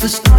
but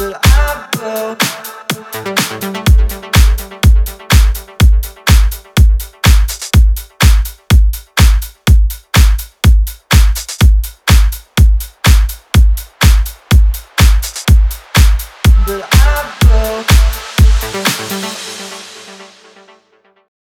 I